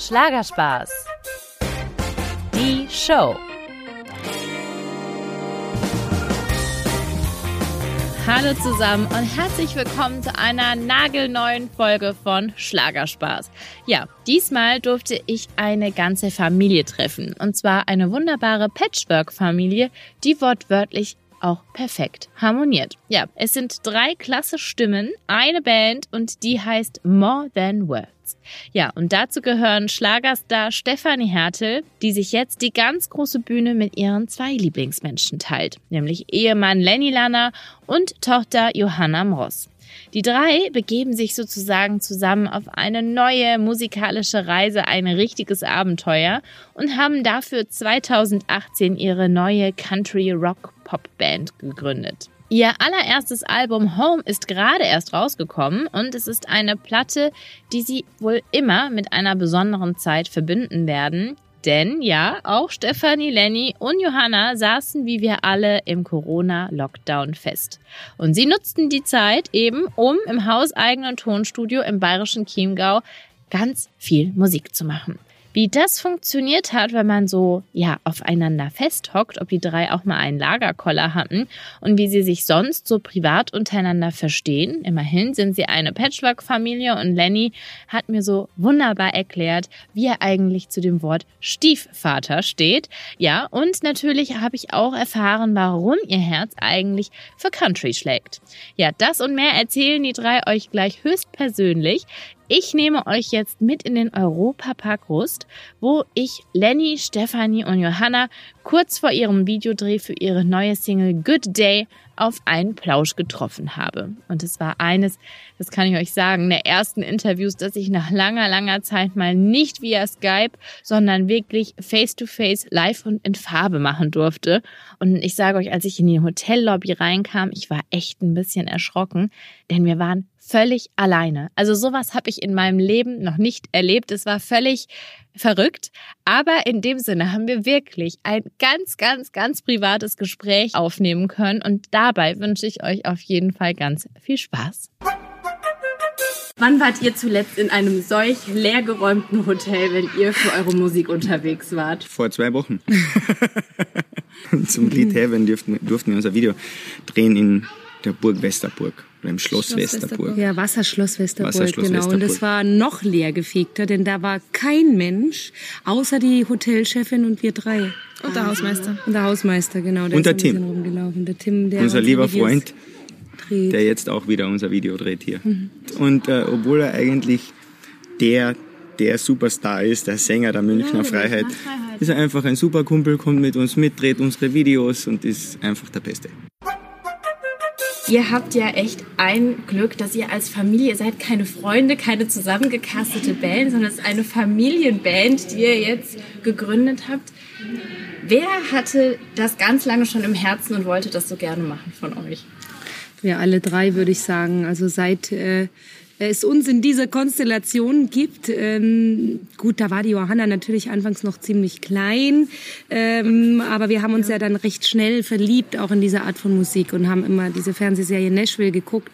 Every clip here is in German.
Schlagerspaß. Die Show. Hallo zusammen und herzlich willkommen zu einer nagelneuen Folge von Schlagerspaß. Ja, diesmal durfte ich eine ganze Familie treffen. Und zwar eine wunderbare Patchwork-Familie, die wortwörtlich auch perfekt harmoniert. Ja, es sind drei klasse Stimmen, eine Band und die heißt More Than Words. Ja, und dazu gehören Schlagerstar Stefanie Hertel, die sich jetzt die ganz große Bühne mit ihren zwei Lieblingsmenschen teilt, nämlich Ehemann Lenny Lanner und Tochter Johanna Mross. Die drei begeben sich sozusagen zusammen auf eine neue musikalische Reise, ein richtiges Abenteuer und haben dafür 2018 ihre neue Country Rock Pop Band gegründet. Ihr allererstes Album Home ist gerade erst rausgekommen und es ist eine Platte, die sie wohl immer mit einer besonderen Zeit verbinden werden. Denn ja, auch Stefanie, Lenny und Johanna saßen wie wir alle im Corona-Lockdown fest. Und sie nutzten die Zeit eben, um im hauseigenen Tonstudio im bayerischen Chiemgau ganz viel Musik zu machen. Wie das funktioniert hat, wenn man so, ja, aufeinander festhockt, ob die drei auch mal einen Lagerkoller hatten und wie sie sich sonst so privat untereinander verstehen. Immerhin sind sie eine Patchwork-Familie und Lenny hat mir so wunderbar erklärt, wie er eigentlich zu dem Wort Stiefvater steht. Ja, und natürlich habe ich auch erfahren, warum ihr Herz eigentlich für Country schlägt. Ja, das und mehr erzählen die drei euch gleich höchstpersönlich. Ich nehme euch jetzt mit in den Europapark Rust, wo ich Lenny, Stefanie und Johanna kurz vor ihrem Videodreh für ihre neue Single Good Day auf einen Plausch getroffen habe. Und es war eines, das kann ich euch sagen, der ersten Interviews, dass ich nach langer, langer Zeit mal nicht via Skype, sondern wirklich face-to-face live und in Farbe machen durfte. Und ich sage euch, als ich in die Hotellobby reinkam, ich war echt ein bisschen erschrocken, denn wir waren völlig alleine. Also sowas habe ich in meinem Leben noch nicht erlebt. Es war völlig verrückt. Aber in dem Sinne haben wir wirklich ein ganz, ganz, ganz privates Gespräch aufnehmen können. Und dabei wünsche ich euch auf jeden Fall ganz viel Spaß. Wann wart ihr zuletzt in einem solch leergeräumten Hotel, wenn ihr für eure Musik unterwegs wart? Vor zwei Wochen. Zum Lied Heaven durften, durften wir unser Video drehen in der Burg Westerburg oder im Schloss, Schloss Westerburg. Westerburg. Ja, Wasserschloss Westerburg, Wasserschloss genau. Westerburg. Und es war noch leer gefegter, denn da war kein Mensch, außer die Hotelchefin und wir drei. Und der Hausmeister. Und der Hausmeister, genau. Der und der Tim. Rumgelaufen. Der Tim, der unser lieber Videos Freund, dreht. der jetzt auch wieder unser Video dreht hier. Mhm. Und äh, obwohl er eigentlich der der Superstar ist, der Sänger der Münchner ja, Freiheit, Freiheit, ist er einfach ein super Kumpel, kommt mit uns mit, dreht unsere Videos und ist einfach der Beste. Ihr habt ja echt ein Glück, dass ihr als Familie seid keine Freunde, keine zusammengekastete Band, sondern es ist eine Familienband, die ihr jetzt gegründet habt. Wer hatte das ganz lange schon im Herzen und wollte das so gerne machen von euch? Wir alle drei, würde ich sagen. Also seit äh, es uns in dieser Konstellation gibt. Ähm, gut, da war die Johanna natürlich anfangs noch ziemlich klein, ähm, aber wir haben uns ja. ja dann recht schnell verliebt, auch in diese Art von Musik und haben immer diese Fernsehserie Nashville geguckt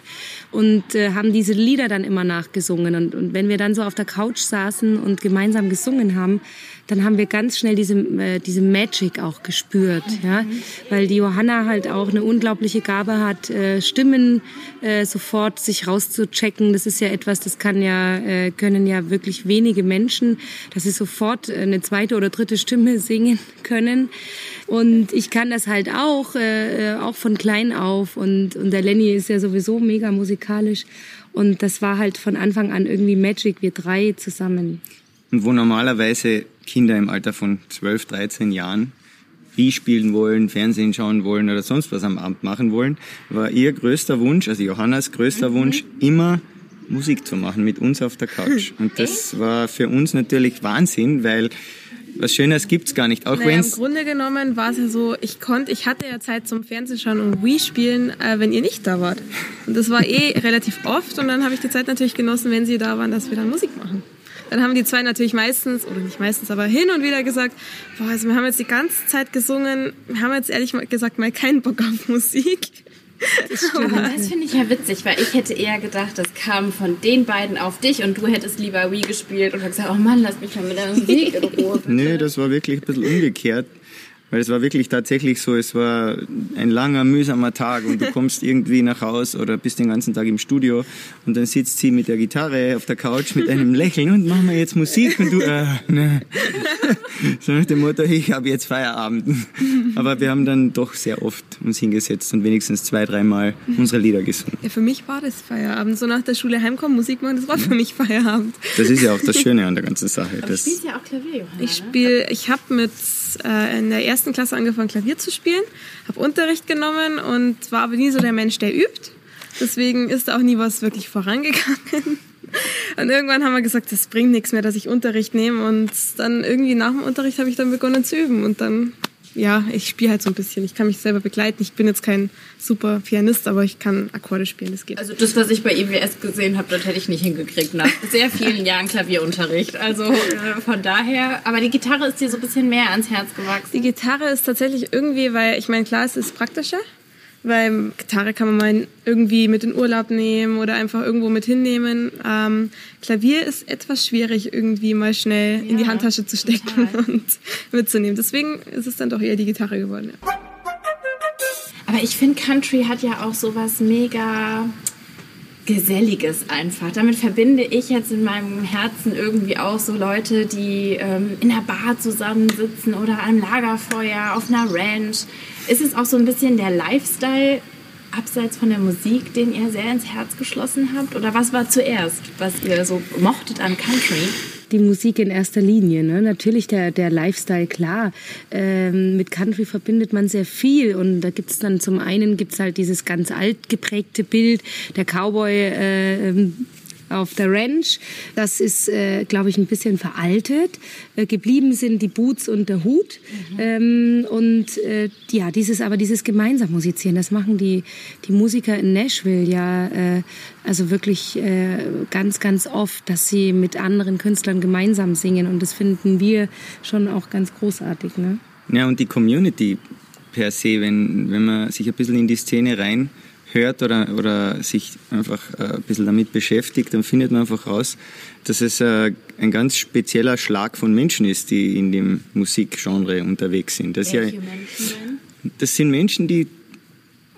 und äh, haben diese Lieder dann immer nachgesungen. Und, und wenn wir dann so auf der Couch saßen und gemeinsam gesungen haben, dann haben wir ganz schnell diese, äh, diese Magic auch gespürt, mhm. ja, weil die Johanna halt auch eine unglaubliche Gabe hat, äh, Stimmen äh, sofort sich rauszuchecken. Das ist ja etwas, das kann ja, äh, können ja wirklich wenige Menschen, dass sie sofort eine zweite oder dritte Stimme singen können. Und ich kann das halt auch, äh, äh, auch von klein auf. Und, und der Lenny ist ja sowieso mega musikalisch. Und das war halt von Anfang an irgendwie Magic, wir drei zusammen. Und wo normalerweise Kinder im Alter von 12, 13 Jahren Wii spielen wollen, Fernsehen schauen wollen oder sonst was am Abend machen wollen, war ihr größter Wunsch, also Johannas größter mhm. Wunsch, immer Musik zu machen mit uns auf der Couch. Und das war für uns natürlich Wahnsinn, weil was Schönes gibt's gar nicht. Auch naja, wenn's Im Grunde genommen war es ja so, ich konnte, ich hatte ja Zeit zum Fernsehschauen und Wii spielen, äh, wenn ihr nicht da wart. Und das war eh relativ oft und dann habe ich die Zeit natürlich genossen, wenn sie da waren, dass wir dann Musik machen. Dann haben die zwei natürlich meistens, oder nicht meistens, aber hin und wieder gesagt, boah, also wir haben jetzt die ganze Zeit gesungen, wir haben jetzt ehrlich gesagt mal keinen Bock auf Musik. Aber das finde ich ja witzig, weil ich hätte eher gedacht, das kam von den beiden auf dich und du hättest lieber Wii gespielt und gesagt, oh Mann, lass mich mal mit der Musik in Ruhe. Nö, das war wirklich ein bisschen umgekehrt. Weil es war wirklich tatsächlich so, es war ein langer, mühsamer Tag und du kommst irgendwie nach Haus oder bist den ganzen Tag im Studio und dann sitzt sie mit der Gitarre auf der Couch mit einem Lächeln und machen wir jetzt Musik und du, äh, ne. So nach dem Motto, ich habe jetzt Feierabend. Aber wir haben dann doch sehr oft uns hingesetzt und wenigstens zwei, dreimal unsere Lieder gesungen. Ja, für mich war das Feierabend. So nach der Schule heimkommen, Musik machen, das war für mich Feierabend. Das ist ja auch das Schöne an der ganzen Sache. Aber du spielst ja auch Klavier, Johanna. Ich spiele, ich habe mit äh, in der ersten Klasse angefangen Klavier zu spielen, habe Unterricht genommen und war aber nie so der Mensch, der übt. Deswegen ist da auch nie was wirklich vorangegangen. Und irgendwann haben wir gesagt, das bringt nichts mehr, dass ich Unterricht nehme. Und dann irgendwie nach dem Unterricht habe ich dann begonnen zu üben. Und dann, ja, ich spiele halt so ein bisschen. Ich kann mich selber begleiten. Ich bin jetzt kein super Pianist, aber ich kann Akkorde spielen, das geht. Also das, was ich bei IWS gesehen habe, das hätte ich nicht hingekriegt nach sehr vielen Jahren Klavierunterricht. Also äh, von daher, aber die Gitarre ist dir so ein bisschen mehr ans Herz gewachsen. Die Gitarre ist tatsächlich irgendwie, weil ich meine, klar, es ist praktischer, weil Gitarre kann man mal irgendwie mit in Urlaub nehmen oder einfach irgendwo mit hinnehmen. Ähm, Klavier ist etwas schwierig, irgendwie mal schnell in die Ja, Handtasche zu stecken total. und mitzunehmen. Deswegen ist es dann doch eher die Gitarre geworden. Ja. Aber ich finde, Country hat ja auch sowas mega Geselliges einfach. Damit verbinde ich jetzt in meinem Herzen irgendwie auch so Leute, die ähm, in der Bar zusammensitzen oder am Lagerfeuer, auf einer Ranch. Ist es auch so ein bisschen der Lifestyle abseits von der Musik, den ihr sehr ins Herz geschlossen habt? Oder was war zuerst, was ihr so mochtet an Country? die Musik in erster Linie. Ne? Natürlich der, der Lifestyle, klar. Ähm, mit Country verbindet man sehr viel. Und da gibt's dann zum einen gibt's halt dieses ganz alt geprägte Bild, der Cowboy äh, ähm, auf der Ranch. Das ist, äh, glaube ich, ein bisschen veraltet. Äh, geblieben sind die Boots und der Hut. Ähm, und äh, ja, dieses, aber dieses gemeinsam musizieren, das machen die, die Musiker in Nashville ja äh, also wirklich äh, ganz, ganz oft, dass sie mit anderen Künstlern gemeinsam singen. Und das finden wir schon auch ganz großartig. Ne? Ja, und die Community per se, wenn, wenn man sich ein bisschen in die Szene reinhört oder, oder sich einfach äh, ein bisschen damit beschäftigt, dann findet man einfach raus, dass es äh, ein ganz spezieller Schlag von Menschen ist, die in dem Musikgenre unterwegs sind. Das, ist ja, Welche Menschen denn? das sind Menschen, die,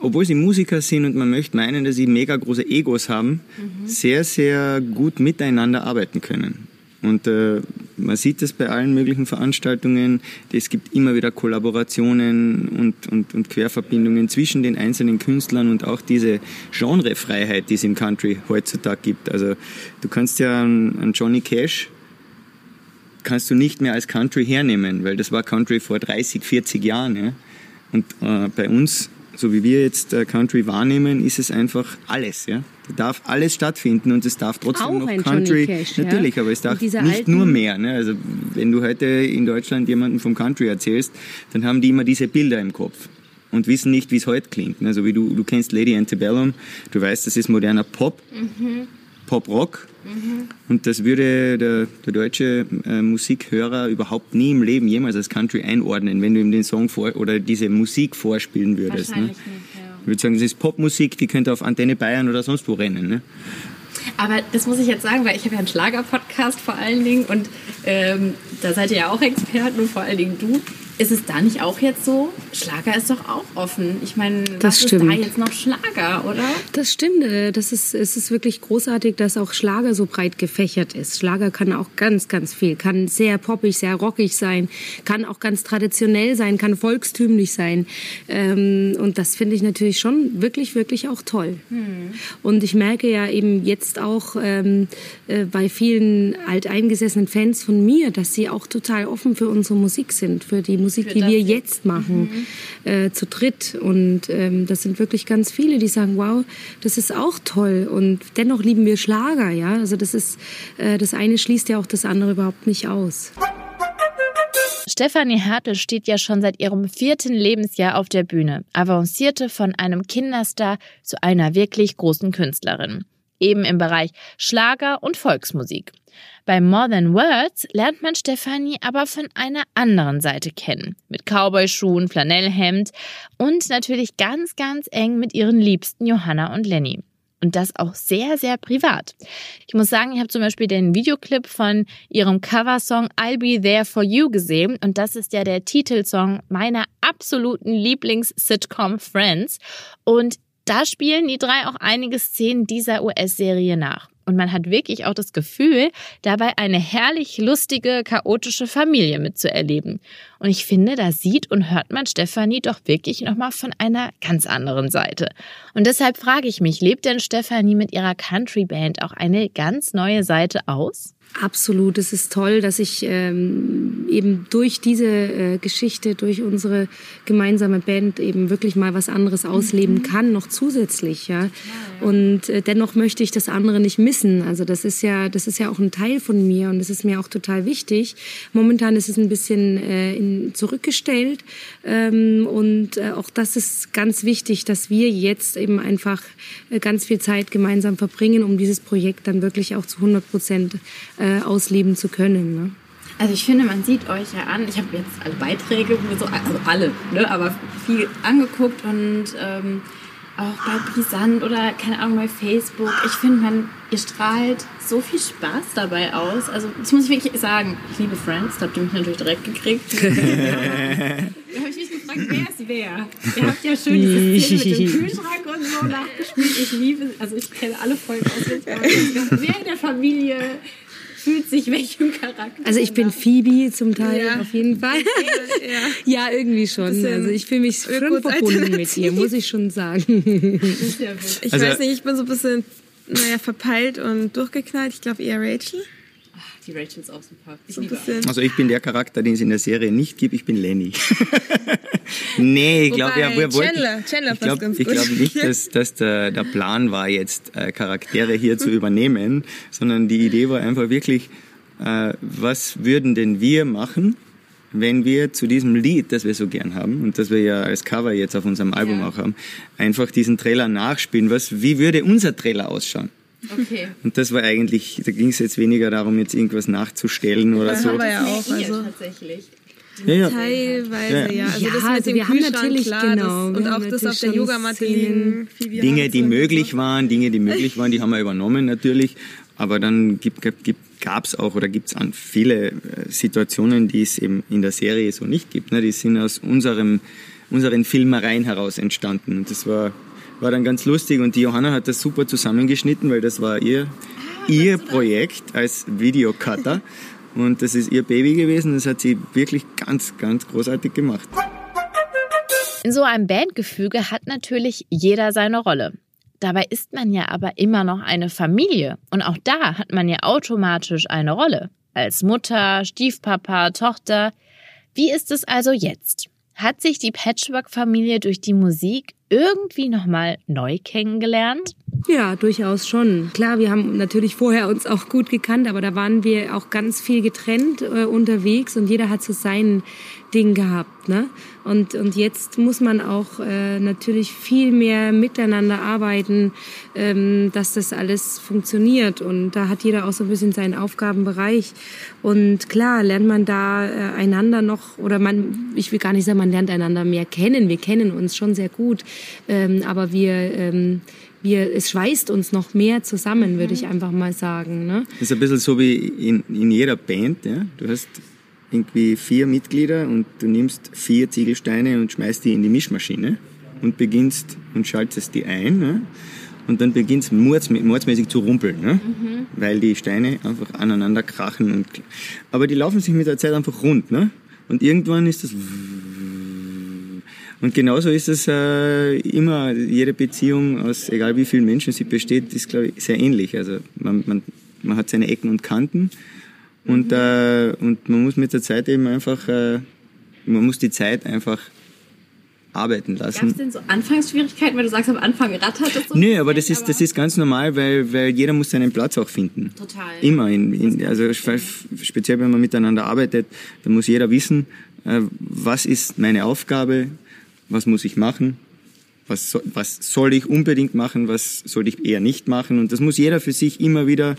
obwohl sie Musiker sind und man möchte meinen, dass sie mega große Egos haben, sehr, sehr gut miteinander arbeiten können. Und äh, man sieht das bei allen möglichen Veranstaltungen. Es gibt immer wieder Kollaborationen und, und, und Querverbindungen zwischen den einzelnen Künstlern und auch diese Genrefreiheit, die es im Country heutzutage gibt. Also du kannst ja einen Johnny Cash kannst du nicht mehr als Country hernehmen, weil das war Country vor 30, 40 Jahren. Ja? Und äh, bei uns, so wie wir jetzt äh, Country wahrnehmen, ist es einfach alles. Ja? Da darf alles stattfinden und es darf trotzdem Auch noch Country. Cash, ja. natürlich, aber es darf nicht alten- nur mehr. Ne? Also wenn du heute in Deutschland jemanden vom Country erzählst, dann haben die immer diese Bilder im Kopf und wissen nicht, wie es heute klingt. Also wie du, du kennst Lady Antebellum, du weißt, das ist moderner Pop, Pop-Rock. Und das würde der, der deutsche äh, Musikhörer überhaupt nie im Leben jemals als Country einordnen, wenn du ihm den Song vor oder diese Musik vorspielen würdest. Ne? Wahrscheinlich nicht, ja. Ich würde sagen, das ist Popmusik, die könnte auf Antenne Bayern oder sonst wo rennen. Ne? Aber das muss ich jetzt sagen, weil ich habe ja einen Schlager-Podcast vor allen Dingen und ähm, da seid ihr ja auch Experten und vor allen Dingen du. Ist es da nicht auch jetzt so? Schlager ist doch auch offen. Ich meine, was Das ist da stimmt. jetzt noch Schlager, oder? Das stimmt. äh, Das ist, es ist wirklich großartig, dass auch Schlager so breit gefächert ist. Schlager kann auch ganz, ganz viel. Kann sehr poppig, sehr rockig sein, kann auch ganz traditionell sein, kann volkstümlich sein. Ähm, und das finde ich natürlich schon wirklich, wirklich auch toll. Und ich merke ja eben jetzt auch ähm, äh, bei vielen alteingesessenen Fans von mir, dass sie auch total offen für unsere Musik sind, für die Musik, Für die wir jetzt. jetzt machen, äh, zu dritt. Und ähm, das sind wirklich ganz viele, die sagen, wow, das ist auch toll. Und dennoch lieben wir Schlager, ja. Also das ist, äh, das eine schließt ja auch das andere überhaupt nicht aus. Stefanie Hertel steht ja schon seit ihrem vierten Lebensjahr auf der Bühne, avancierte von einem Kinderstar zu einer wirklich großen Künstlerin. Eben im Bereich Schlager und Volksmusik. Bei More Than Words lernt man Stefanie aber von einer anderen Seite kennen. Mit Cowboyschuhen, Flanellhemd und natürlich ganz, ganz eng mit ihren Liebsten Johanna und Lenny. Und das auch sehr, sehr privat. Ich muss sagen, ich habe zum Beispiel den Videoclip von ihrem Coversong I'll Be There For You gesehen. Und das ist ja der Titelsong meiner absoluten Lieblings-Sitcom Friends. Und da spielen die drei auch einige Szenen dieser US-Serie nach. Und man hat wirklich auch das Gefühl, dabei eine herrlich lustige, chaotische Familie mitzuerleben. Und ich finde, da sieht und hört man Stefanie doch wirklich nochmal von einer ganz anderen Seite. Und deshalb frage ich mich, lebt denn Stefanie mit ihrer Country Band auch eine ganz neue Seite aus? Absolut, es ist toll, dass ich ähm, eben durch diese äh, Geschichte, durch unsere gemeinsame Band eben wirklich mal was anderes ausleben mhm. kann, noch zusätzlich, ja. Und äh, dennoch möchte ich das andere nicht missen. Also das ist ja, das ist ja auch ein Teil von mir und das ist mir auch total wichtig. Momentan ist es ein bisschen äh, in, zurückgestellt ähm, und äh, auch das ist ganz wichtig, dass wir jetzt eben einfach äh, ganz viel Zeit gemeinsam verbringen, um dieses Projekt dann wirklich auch zu 100 Prozent äh, ausleben zu können. Ne? Also ich finde, man sieht euch ja an. Ich habe jetzt alle Beiträge, so, also alle, ne, aber viel angeguckt und ähm, auch bei Brisant oder keine Ahnung bei Facebook. Ich finde, man, ihr strahlt so viel Spaß dabei aus. Also das muss ich wirklich sagen. Ich liebe Friends, da habt ihr mich natürlich direkt gekriegt. da habe ich mich gefragt, wer ist wer? Ihr habt ja schön diese Szene mit dem Kühlschrank und so nachgespielt. Ich liebe, also ich kenne alle Folgen aus. Wer in der Familie fühlt sich welchem Charakter? Also ich bin Phoebe zum Teil ja. auf jeden Fall. Ja, ja irgendwie schon. Also ich fühle mich schon verbunden mit ihr, muss ich schon sagen. ich also, weiß nicht, ich bin so ein bisschen naja, verpeilt und durchgeknallt. Ich glaube eher Rachel. Die Rachel ist auch super. Ich so also ich bin der Charakter, den es in der Serie nicht gibt. Ich bin Lenny. nee, ich glaube, ja, wir wollten. Chandler, Chandler ich glaube glaub nicht, dass, dass der, der Plan war, jetzt äh, Charaktere hier zu übernehmen, sondern die Idee war einfach wirklich, äh, was würden denn wir machen, wenn wir zu diesem Lied, das wir so gern haben und das wir ja als Cover jetzt auf unserem Album ja. auch haben, einfach diesen Trailer nachspielen. Was, wie würde unser Trailer ausschauen? Okay. Und das war eigentlich, da ging es jetzt weniger darum, jetzt irgendwas nachzustellen oder das so. Haben wir ja auch, also tatsächlich. Ja, ja. Teilweise, ja. Also, das also wir haben natürlich, klar, genau. Das, und auch das auf der Yogamatte liegen. Dinge, die möglich waren, Dinge, die möglich waren, die haben wir übernommen natürlich. Aber dann gibt, gibt, gab es auch oder gibt es an viele äh, Situationen, die es eben in der Serie so nicht gibt. Ne? Die sind aus unserem, unseren Filmereien heraus entstanden. Und das war war dann ganz lustig und die Johanna hat das super zusammengeschnitten, weil das war ihr, ah, ihr Projekt als Videocutter und das ist ihr Baby gewesen. Das hat sie wirklich ganz, ganz großartig gemacht. In so einem Bandgefüge hat natürlich jeder seine Rolle. Dabei ist man ja aber immer noch eine Familie und auch da hat man ja automatisch eine Rolle. Als Mutter, Stiefpapa, Tochter. Wie ist es also jetzt? Hat sich die Patchwork-Familie durch die Musik irgendwie nochmal neu kennengelernt? Ja, durchaus schon. Klar, wir haben natürlich vorher uns auch gut gekannt, aber da waren wir auch ganz viel getrennt äh, unterwegs und jeder hat so sein Ding gehabt. Ne? Und, und jetzt muss man auch äh, natürlich viel mehr miteinander arbeiten, ähm, dass das alles funktioniert. Und da hat jeder auch so ein bisschen seinen Aufgabenbereich. Und klar, lernt man da äh, einander noch, oder man, ich will gar nicht sagen, man lernt einander mehr kennen. Wir kennen uns schon sehr gut. Ähm, aber wir, ähm, wir, es schweißt uns noch mehr zusammen, würde ich mhm. einfach mal sagen. Ne? Das ist ein bisschen so wie in, in jeder Band. Ja? Du hast irgendwie vier Mitglieder und du nimmst vier Ziegelsteine und schmeißt die in die Mischmaschine und beginnst und schaltest die ein. Ne? Und dann beginnt es mordsmäßig zu rumpeln, ne? Mhm. weil die Steine einfach aneinander krachen. Und, aber die laufen sich mit der Zeit einfach rund. Ne? Und irgendwann ist das... Und genauso ist es äh, immer, jede Beziehung, aus egal wie vielen Menschen sie besteht, ist, glaube ich, sehr ähnlich. Also man, man, man hat seine Ecken und Kanten und, äh, und man muss mit der Zeit eben einfach, äh, man muss die Zeit einfach arbeiten lassen. Gab es denn so Anfangsschwierigkeiten, weil du sagst, am Anfang rattert es so? Nö, aber das ist, das ist ganz normal, weil, weil jeder muss seinen Platz auch finden. Total. Immer. In, in, also speziell, wenn man miteinander arbeitet, dann muss jeder wissen, äh, was ist meine Aufgabe, was muss ich machen was, so, was soll ich unbedingt machen, was soll ich eher nicht machen. Und das muss jeder für sich immer wieder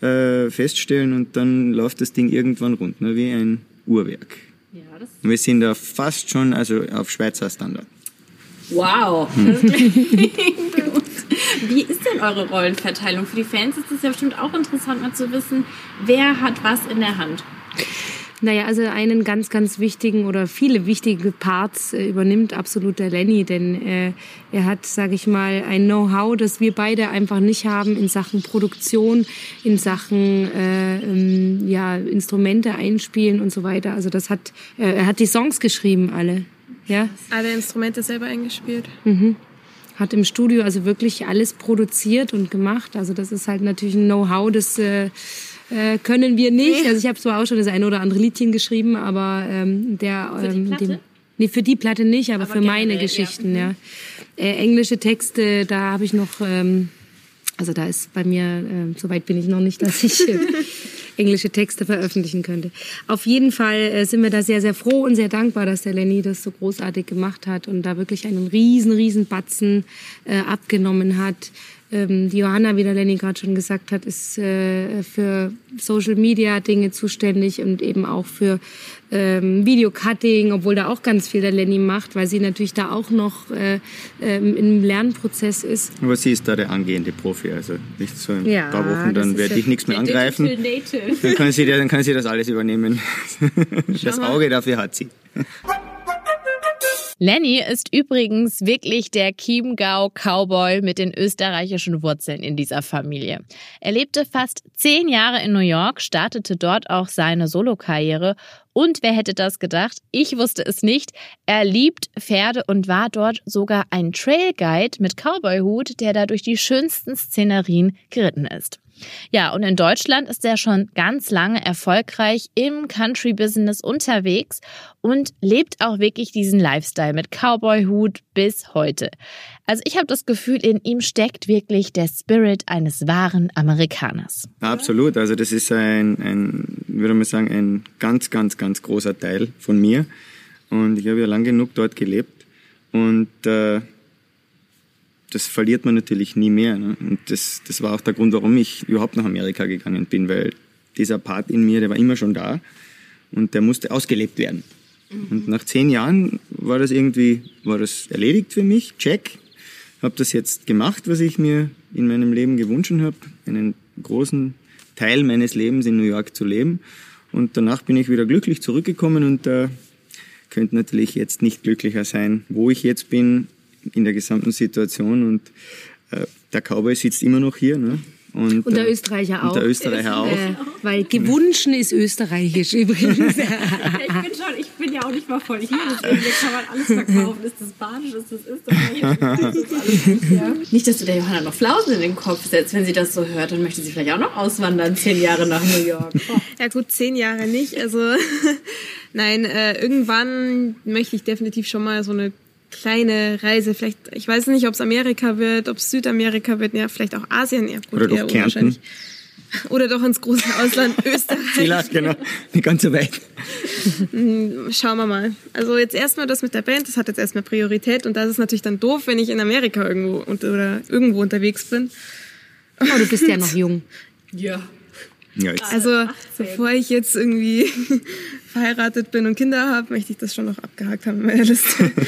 äh, feststellen und dann läuft das Ding irgendwann rund, ne, wie ein Uhrwerk. Ja, das wir sind da fast schon also auf Schweizer Standard. Wow. Das klingt gut. Wie ist denn eure Rollenverteilung? Für die Fans ist es ja bestimmt auch interessant, mal zu wissen, wer hat was in der Hand. Naja, also einen ganz, ganz wichtigen oder viele wichtige Parts äh, übernimmt absolut der Lenny, denn äh, er hat, sage ich mal, ein Know-how, das wir beide einfach nicht haben in Sachen Produktion, in Sachen äh, ähm, ja, Instrumente einspielen und so weiter. Also das hat, äh, er hat die Songs geschrieben alle, ja, Alle Instrumente selber eingespielt. hat im Studio also wirklich alles produziert und gemacht. Also das ist halt natürlich ein Know-how, das äh, äh, können wir nicht. Also ich habe zwar auch schon das eine oder andere Liedchen geschrieben, aber ähm, der Für die ähm, Platte? dem, nee, für die Platte nicht, aber, Aber für meine generell, ja. Geschichten, ja. Äh, englische Texte, da habe ich noch, ähm, also da ist bei mir, ähm, so weit bin ich noch nicht, dass ich äh, englische Texte veröffentlichen könnte. Auf jeden Fall äh, sind wir da sehr, sehr froh und sehr dankbar, dass der Lenny das so großartig gemacht hat und da wirklich einen riesen, riesen Batzen äh, abgenommen hat. Ähm, die Johanna, wie der Lenny gerade schon gesagt hat, ist äh, für Social Media Dinge zuständig und eben auch für ähm, Videocutting, obwohl da auch ganz viel der Lenny macht, weil sie natürlich da auch noch äh, ähm, im Lernprozess ist. Aber sie ist da der angehende Profi, also nicht so in Ja, ein paar Wochen, dann werde ja- ich nichts mehr angreifen. Dann kann, sie, dann kann sie das alles übernehmen. Das Auge dafür hat sie. Lenny ist übrigens wirklich der Chiemgau-Cowboy mit den österreichischen Wurzeln in dieser Familie. Er lebte fast zehn Jahre in New York, startete dort auch seine Solokarriere und wer hätte das gedacht? Ich wusste es nicht. Er liebt Pferde und war dort sogar ein Trailguide mit Cowboyhut, der da durch die schönsten Szenerien geritten ist. Ja, und in Deutschland ist er schon ganz lange erfolgreich im Country-Business unterwegs und lebt auch wirklich diesen Lifestyle mit Cowboy-Hut bis heute. Also ich habe das Gefühl, in ihm steckt wirklich der Spirit eines wahren Amerikaners. Absolut, also das ist ein, ein würde man sagen, ein ganz, ganz, ganz großer Teil von mir. Und ich habe ja lang genug dort gelebt und äh, das verliert man natürlich nie mehr. Ne? Und das, das war auch der Grund, warum ich überhaupt nach Amerika gegangen bin, weil dieser Part in mir, der war immer schon da und der musste ausgelebt werden. Und nach zehn Jahren war das irgendwie, war das erledigt für mich, check. Habe das jetzt gemacht, was ich mir in meinem Leben gewünscht habe, einen großen Teil meines Lebens in New York zu leben. Und danach bin ich wieder glücklich zurückgekommen und äh, könnte natürlich jetzt nicht glücklicher sein, wo ich jetzt bin in der gesamten Situation. Und äh, der Cowboy sitzt immer noch hier. Ne? Und, Und der äh, Österreicher auch. Und der Österreicher auch. Äh, weil gewünschen ist österreichisch übrigens. Ja, ich bin schon, ich bin ja auch nicht mal voll hier, deswegen kann man alles verkaufen. Ist das Badisch, ist das Österreichisch, ist das alles nicht, ja. Nicht, dass du der Johanna noch Flausen in den Kopf setzt, wenn sie das so hört, dann möchte sie vielleicht auch noch auswandern, zehn Jahre nach New York. Ja gut, zehn Jahre nicht. Also nein, äh, irgendwann möchte ich definitiv schon mal so eine kleine Reise. Vielleicht, ich weiß nicht, ob es Amerika wird, ob es Südamerika wird, ja, vielleicht auch Asien. Ja, gut, Oder doch eher Kärnten. Oder doch ins große Ausland, Österreich. Vielleicht, genau. Nicht ganz so weit. Schauen wir mal. Also jetzt erstmal das mit der Band, das hat jetzt erstmal Priorität und das ist natürlich dann doof, wenn ich in Amerika irgendwo und, oder irgendwo unterwegs bin. Oh, du bist ja noch jung. Ja. Ja. Also bevor ich jetzt irgendwie verheiratet bin und Kinder habe, möchte ich das schon noch abgehakt haben in meiner Liste.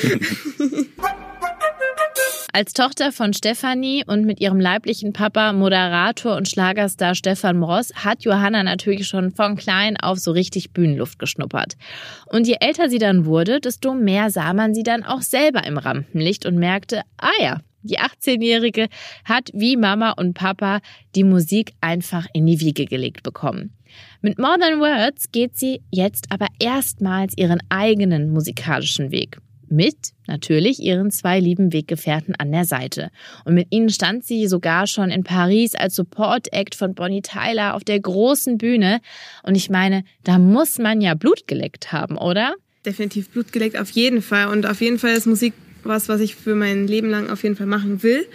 Als Tochter von Stefanie und mit ihrem leiblichen Papa, Moderator und Schlagerstar Stefan Mross, hat Johanna natürlich schon von klein auf so richtig Bühnenluft geschnuppert. Und je älter sie dann wurde, desto mehr sah man sie dann auch selber im Rampenlicht und merkte, ah ja, die 18-Jährige hat wie Mama und Papa die Musik einfach in die Wiege gelegt bekommen. Mit More Than Words geht sie jetzt aber erstmals ihren eigenen musikalischen Weg. Mit natürlich ihren zwei lieben Weggefährten an der Seite. Und mit ihnen stand sie sogar schon in Paris als Support-Act von Bonnie Tyler auf der großen Bühne. Und ich meine, da muss man ja Blut geleckt haben, oder? Definitiv Blut geleckt, auf jeden Fall. Und auf jeden Fall ist Musik was, was ich für mein Leben lang auf jeden Fall machen will.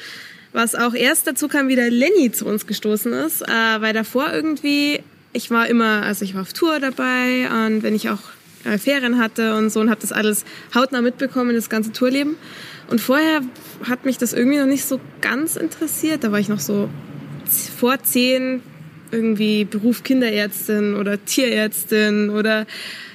Was auch erst dazu kam, wie der Lenny zu uns gestoßen ist, äh, weil davor irgendwie, ich war immer, also ich war auf Tour dabei und wenn ich auch äh, Ferien hatte und so und habe das alles hautnah mitbekommen, das ganze Tourleben. Und vorher hat mich das irgendwie noch nicht so ganz interessiert. Da war ich noch so vor zehn irgendwie Beruf Kinderärztin oder Tierärztin oder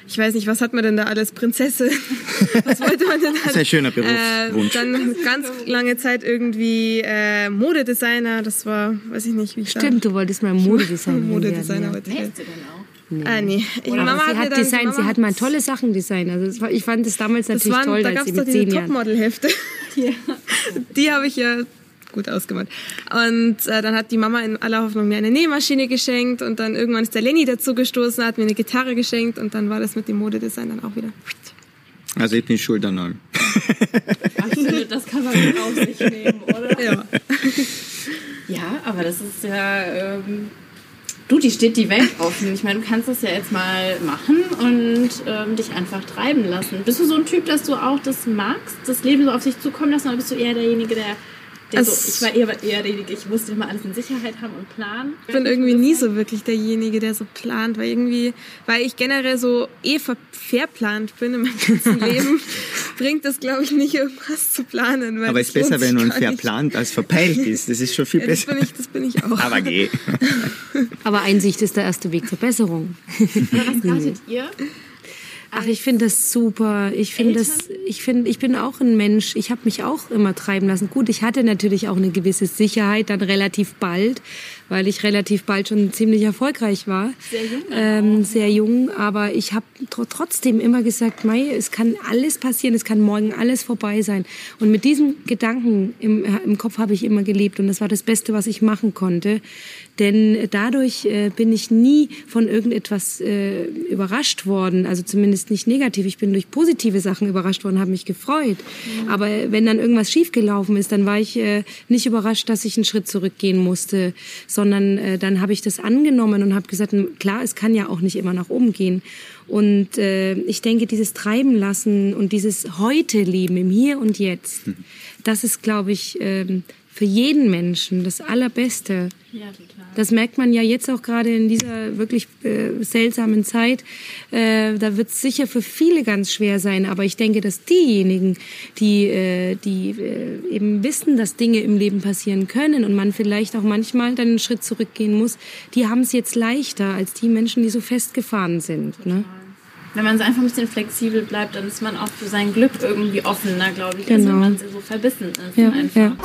ich weiß nicht, was hat man denn da alles? Prinzessin. Was wollte man denn da? Das ist ein schöner Berufswunsch. Äh, dann ganz lange Zeit irgendwie äh, Modedesigner. Das war, weiß ich nicht, wie ich Stimmt, du wolltest mal Modedesigner werden. Modedesigner ja. wollte ich werden. Weißt du denn auch? Ah, nee. Ich, Mama sie mir hat dann- Design, Mama sie hat mal tolle Sachen designt. Also das war, ich fand das damals Das natürlich waren, toll, da als gab sie es doch mit diese zehn Jahren. Topmodel-Hefte. Die habe ich ja gut ausgemalt. Und äh, dann hat die Mama in aller Hoffnung mir eine Nähmaschine geschenkt und dann irgendwann ist der Lenny dazu gestoßen, hat mir eine Gitarre geschenkt und dann war das mit dem Modedesign dann auch wieder. Also ich bin schuld an allem. Das kann man mit auf sich nehmen, oder? Ja. Ja, aber das ist ja. Ähm, du, die steht die Welt offen. Ich meine, du kannst das ja jetzt mal machen und ähm, dich einfach treiben lassen. Bist du so ein Typ, dass du auch das magst, das Leben so auf sich zukommen lassen, oder bist du eher derjenige, der. Der so, Es- ich war eher, eher derjenige, ich musste immer alles in Sicherheit haben und planen. Ich bin irgendwie nie so wirklich derjenige, der so plant, weil irgendwie, weil ich generell so eh ver verplant bin in meinem ganzen Leben, bringt das, glaube ich, nicht irgendwas zu planen. Weil Aber es das ist besser, wenn man verplant als verpeilt ist. Das ist schon viel Ja, das besser. bin ich, das bin ich auch. Aber geh. Aber Einsicht ist der erste Weg zur Besserung. Was ratet ihr? Ach, ich finde das super. Ich finde das, ich finde, ich bin auch ein Mensch. Ich habe mich auch immer treiben lassen. Gut, ich hatte natürlich auch eine gewisse Sicherheit dann relativ bald, weil ich relativ bald schon ziemlich erfolgreich war. Sehr jung Ähm, sehr jung, aber ich habe tr trotzdem immer gesagt, Mai, es kann alles passieren, es kann morgen alles vorbei sein. Und mit diesem Gedanken im, im Kopf habe ich immer gelebt und das war das Beste, was ich machen konnte. Denn dadurch äh, bin ich nie von irgendetwas äh, überrascht worden, also zumindest nicht negativ. Ich bin durch positive Sachen überrascht worden, habe mich gefreut. Aber wenn dann irgendwas schiefgelaufen ist, dann war ich äh, nicht überrascht, dass ich einen Schritt zurückgehen musste, sondern äh, dann habe ich das angenommen und habe gesagt, klar, es kann ja auch nicht immer nach oben gehen. Und äh, ich denke, dieses Treiben lassen und dieses heute Leben im Hier und Jetzt, das ist, glaube ich, ähm, für jeden Menschen das Allerbeste. Ja, total. Das merkt man ja jetzt auch gerade in dieser wirklich äh, seltsamen Zeit. Äh, da wird es sicher für viele ganz schwer sein. Aber ich denke, dass diejenigen, die, äh, die äh, eben wissen, dass Dinge im Leben passieren können und man vielleicht auch manchmal dann einen Schritt zurückgehen muss, die haben es jetzt leichter als die Menschen, die so festgefahren sind. Ne? Wenn man so einfach ein bisschen flexibel bleibt, dann ist man auch für sein Glück irgendwie offener, glaube ich, als Genau. wenn man so verbissen ist. Ja, einfach. ja.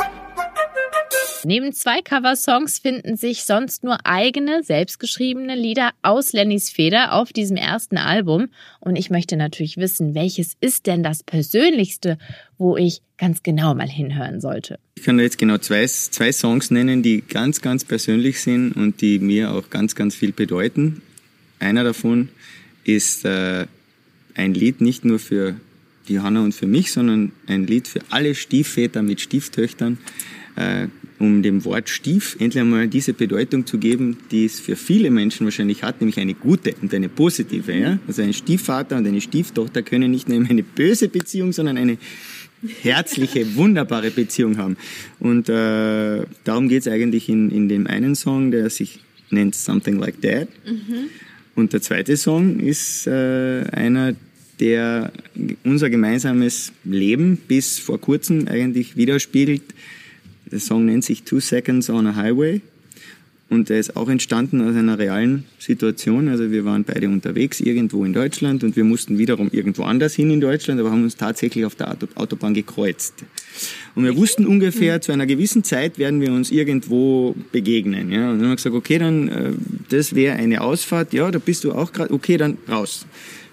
Neben zwei Coversongs finden sich sonst nur eigene, selbstgeschriebene Lieder aus Lennys Feder auf diesem ersten Album. Und ich möchte natürlich wissen, welches ist denn das Persönlichste, wo ich ganz genau mal hinhören sollte. Ich kann jetzt genau zwei, zwei Songs nennen, die ganz, ganz persönlich sind und die mir auch ganz, ganz viel bedeuten. Einer davon ist äh, ein Lied nicht nur für Johanna und für mich, sondern ein Lied für alle Stiefväter mit Stieftöchtern, äh, um dem Wort Stief endlich einmal diese Bedeutung zu geben, die es für viele Menschen wahrscheinlich hat, nämlich eine gute und eine positive. Ja? Also ein Stiefvater und eine Stieftochter können nicht nur eine böse Beziehung, sondern eine herzliche, wunderbare Beziehung haben. Und äh, darum geht's eigentlich in, in dem einen Song, der sich nennt Something Like That. Und der zweite Song ist äh, einer, der unser gemeinsames Leben bis vor kurzem eigentlich widerspiegelt. Der Song nennt sich Two Seconds on a Highway. Und der ist auch entstanden aus einer realen Situation. Also wir waren beide unterwegs irgendwo in Deutschland und wir mussten wiederum irgendwo anders hin in Deutschland, aber haben uns tatsächlich auf der Auto- Autobahn gekreuzt. Und wir wussten ungefähr, zu einer gewissen Zeit werden wir uns irgendwo begegnen. Ja? Und dann haben wir gesagt, okay, dann äh, das wäre eine Ausfahrt. Ja, da bist du auch gerade. Okay, dann raus.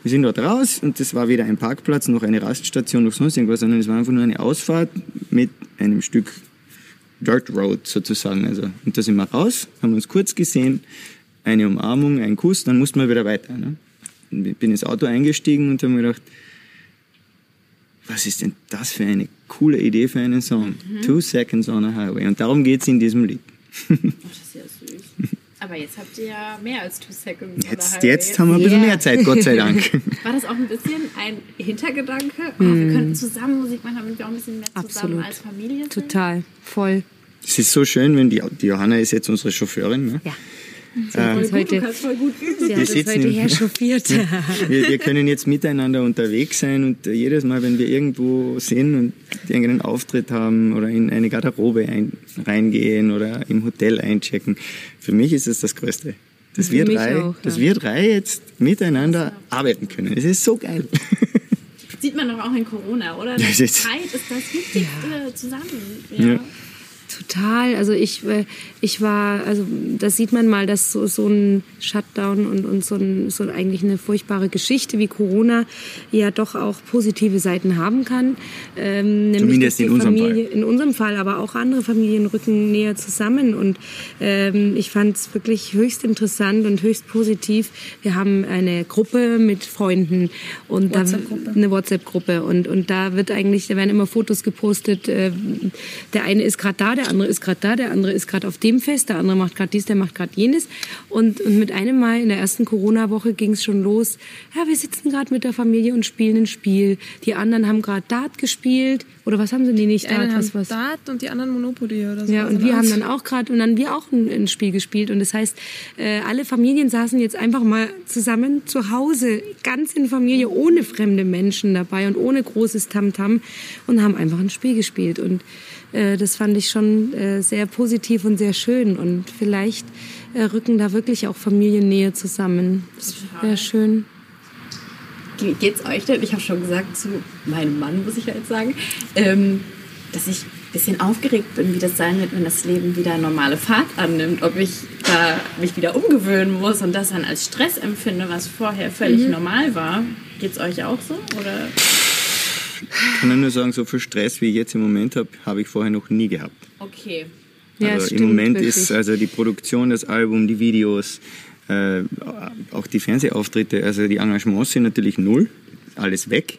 Wir sind dort raus und das war weder ein Parkplatz noch eine Raststation noch sonst irgendwas, sondern es war einfach nur eine Ausfahrt mit einem Stück Dirt Road sozusagen. Also, und da sind wir raus, haben uns kurz gesehen, eine Umarmung, ein Kuss, dann mussten wir wieder weiter. Ne? Ich bin ins Auto eingestiegen und habe mir gedacht, was ist denn das für eine coole Idee für einen Song? Two Seconds on a Highway. Und darum geht's in diesem Lied. Das ist ja. Aber jetzt habt ihr ja mehr als Two Seconds. Jetzt, oder jetzt haben wir ein bisschen Yeah. mehr Zeit, Gott sei Dank. War das auch ein bisschen ein Hintergedanke? Oh, wir könnten zusammen Musik machen, damit wir auch ein bisschen mehr zusammen Absolut. als Familie sind. Total, voll. Es ist so schön, wenn die, die Johanna ist jetzt unsere Chauffeurin. Ne? Ja. Sie hat uns heute, voll gut üben. sie hat uns heute herchauffiert. Wir, wir können jetzt miteinander unterwegs sein und äh, jedes Mal, wenn wir irgendwo sind und irgendeinen Auftritt haben oder in eine Garderobe ein, reingehen oder im Hotel einchecken, für mich ist es das Größte. Dass wir, drei, auch, dass ja. wir drei jetzt miteinander arbeiten können. Es ist so geil. Sieht man doch auch in Corona, oder? Ist- Zeit ist das Wichtigste zusammen. Ja. Total. Also ich, äh, ich war, also das sieht man mal, dass so, so ein Shutdown und, und so, ein, so eigentlich eine furchtbare Geschichte wie Corona ja doch auch positive Seiten haben kann. Ähm, nämlich, Zumindest in unserem Familie, In unserem Fall, aber auch andere Familien rücken näher zusammen. Und ähm, ich fand es wirklich höchst interessant und höchst positiv. Wir haben eine Gruppe mit Freunden und da, eine WhatsApp-Gruppe und und da wird eigentlich, da werden immer Fotos gepostet. Äh, der eine ist gerade da, der andere ist gerade da, der andere ist gerade auf dem Fest, der andere macht gerade dies, der macht gerade jenes. Und, und mit einem Mal in der ersten Corona-Woche ging es schon los. Ja, wir sitzen gerade mit der Familie und spielen ein Spiel. Die anderen haben gerade Dart gespielt. Oder was haben sie? Nee, nicht Die Dart, was, was? Dart und die anderen Monopoly oder so. Ja, und wir haben dann auch gerade und dann wir auch ein, ein Spiel gespielt und das heißt, äh, alle Familien saßen jetzt einfach mal zusammen zu Hause, ganz in Familie, ohne fremde Menschen dabei und ohne großes Tamtam und haben einfach ein Spiel gespielt und äh, das fand ich schon äh, sehr positiv und sehr schön und vielleicht äh, rücken da wirklich auch Familien näher zusammen. Das wäre schön. Geht's euch denn? Ich habe schon gesagt zu meinem Mann, muss ich jetzt sagen, ähm, dass ich ein bisschen aufgeregt bin, wie das sein wird, wenn das Leben wieder normale Fahrt annimmt. Ob ich da mich wieder umgewöhnen muss und das dann als Stress empfinde, was vorher völlig normal war. Geht's euch auch so? Oder? Ich kann nur sagen, so viel Stress, wie ich jetzt im Moment habe, habe ich vorher noch nie gehabt. Okay. Ja, also stimmt, im Moment wirklich. ist also die Produktion, das Album, die Videos, äh, auch die Fernsehauftritte, also die Engagements sind natürlich null, alles weg.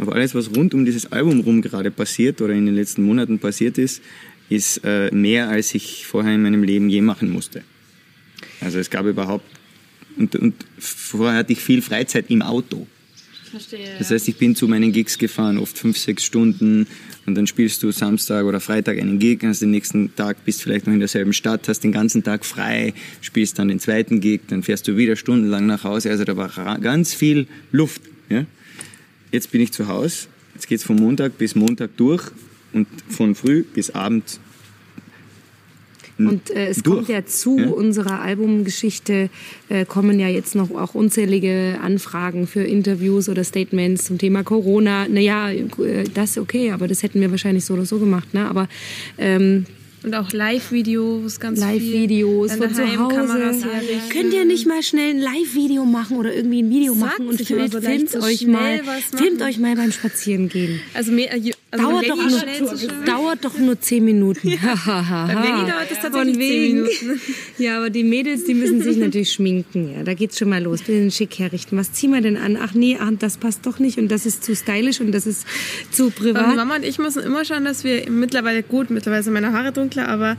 Aber alles, was rund um dieses Album rum gerade passiert oder in den letzten Monaten passiert ist, ist äh, mehr, als ich vorher in meinem Leben je machen musste. Also es gab überhaupt und, und vorher hatte ich viel Freizeit im Auto. Verstehe. Das heißt, ich bin zu meinen Gigs gefahren, oft fünf, sechs Stunden und dann spielst du Samstag oder Freitag einen Gig, hast den nächsten Tag, bist vielleicht noch in derselben Stadt, hast den ganzen Tag frei, spielst dann den zweiten Gig, dann fährst du wieder stundenlang nach Hause. Also da war ganz viel Luft. Ja? Jetzt bin ich zu Hause, jetzt geht's von Montag bis Montag durch und von früh bis Abend Und äh, es durch. kommt ja zu Ja? unserer Albumgeschichte, äh, kommen ja jetzt noch auch unzählige Anfragen für Interviews oder Statements zum Thema Corona. Naja, äh, das okay, aber das hätten wir wahrscheinlich so oder so gemacht. Ne? Aber ähm, Und auch Live-Videos, ganz viel. Live-Videos von zu Hause. Könnt ihr nicht mal schnell ein Live-Video machen oder irgendwie ein Video Sagt machen und filmt, so filmt so euch mal, was filmt euch mal beim Spazierengehen. Also, mehr, also Dauert doch, nur, dauert doch nur zehn Minuten. Beim Maggie dauert es tatsächlich zehn Minuten. Ja, aber die Mädels, die müssen sich natürlich schminken. Ja, da geht's schon mal los. Bisschen schick herrichten. Was ziehen wir denn an? Ach nee, ach, das passt doch nicht und das ist zu stylisch und das ist zu privat. Mama und ich müssen immer schauen, dass wir mittlerweile gut, mittlerweile sind meine Haare dunkler, aber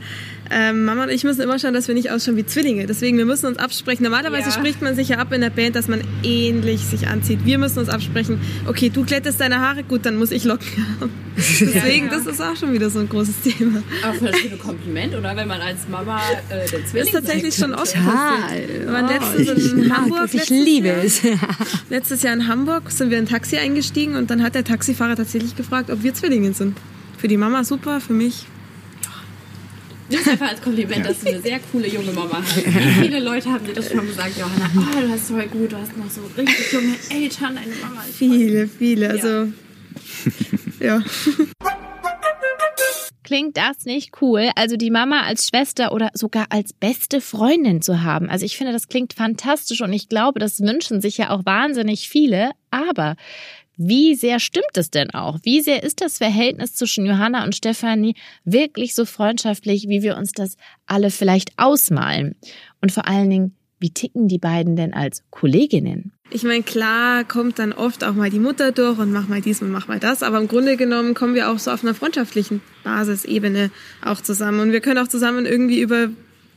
ähm, Mama und ich müssen immer schauen, dass wir nicht ausschauen wie Zwillinge. Deswegen, wir müssen uns absprechen. Normalerweise Ja. spricht man sich ja ab in der Band, dass man ähnlich sich anzieht. Wir müssen uns absprechen. Okay, du glättest deine Haare, gut, dann muss ich Locken haben. Deswegen, das ist auch schon wieder so ein großes Thema. Aber für das schöne Kompliment, oder? Wenn man als Mama äh, Das Zwilling ist tatsächlich schon oft passiert. Wir waren Oh, letztens ich in Hamburg. ich liebe Jahr. es. Letztes Jahr in Hamburg sind wir in ein Taxi eingestiegen und dann hat der Taxifahrer tatsächlich gefragt, ob wir Zwillinge sind. Für die Mama super, für mich. Es einfach als Kompliment, dass du eine sehr coole junge Mama hast. Wie viele Leute haben dir das schon gesagt, Johanna? Oh, du hast voll gut, du hast noch so richtig junge Eltern, deine Mama ist Viele, viele. Also, ja. Klingt das nicht cool? Also die Mama als Schwester oder sogar als beste Freundin zu haben. Also ich finde, das klingt fantastisch und ich glaube, das wünschen sich ja auch wahnsinnig viele. Aber wie sehr stimmt es denn auch? Wie sehr ist das Verhältnis zwischen Johanna und Stefanie wirklich so freundschaftlich, wie wir uns das alle vielleicht ausmalen? Und vor allen Dingen, wie ticken die beiden denn als Kolleginnen? Ich meine, klar kommt dann oft auch mal die Mutter durch und mach mal dies und mach mal das, aber im Grunde genommen kommen wir auch so auf einer freundschaftlichen Basisebene auch zusammen. Und wir können auch zusammen irgendwie über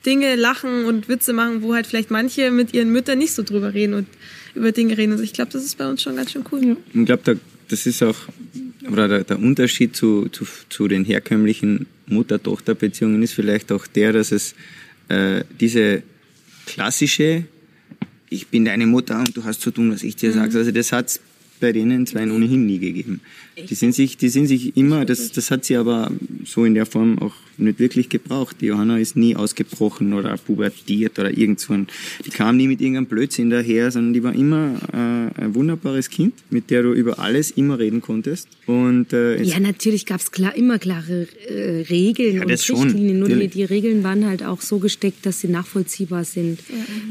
Dinge lachen und Witze machen, wo halt vielleicht manche mit ihren Müttern nicht so drüber reden und über Dinge reden. Also ich glaube, das ist bei uns schon ganz schön cool. Ich glaube, da, das ist auch, oder der, der Unterschied zu, zu, zu den herkömmlichen Mutter-Tochter-Beziehungen ist vielleicht auch der, dass es äh, diese klassische, ich bin deine Mutter und du hast zu tun, was ich dir sage. Also das hat's bei denen zwei ohnehin nie gegeben. Die sind sich, die sind sich immer, das, das hat sie aber so in der Form auch nicht wirklich gebraucht. Die Johanna ist nie ausgebrochen oder pubertiert oder irgend so ein, die kam nie mit irgendeinem Blödsinn daher, sondern die war immer äh, ein wunderbares Kind, mit der du über alles immer reden konntest. Und, äh, Ja, natürlich gab's klar, immer klare äh, Regeln Ja, und Richtlinien. Nur die, die Regeln waren halt auch so gesteckt, dass sie nachvollziehbar sind.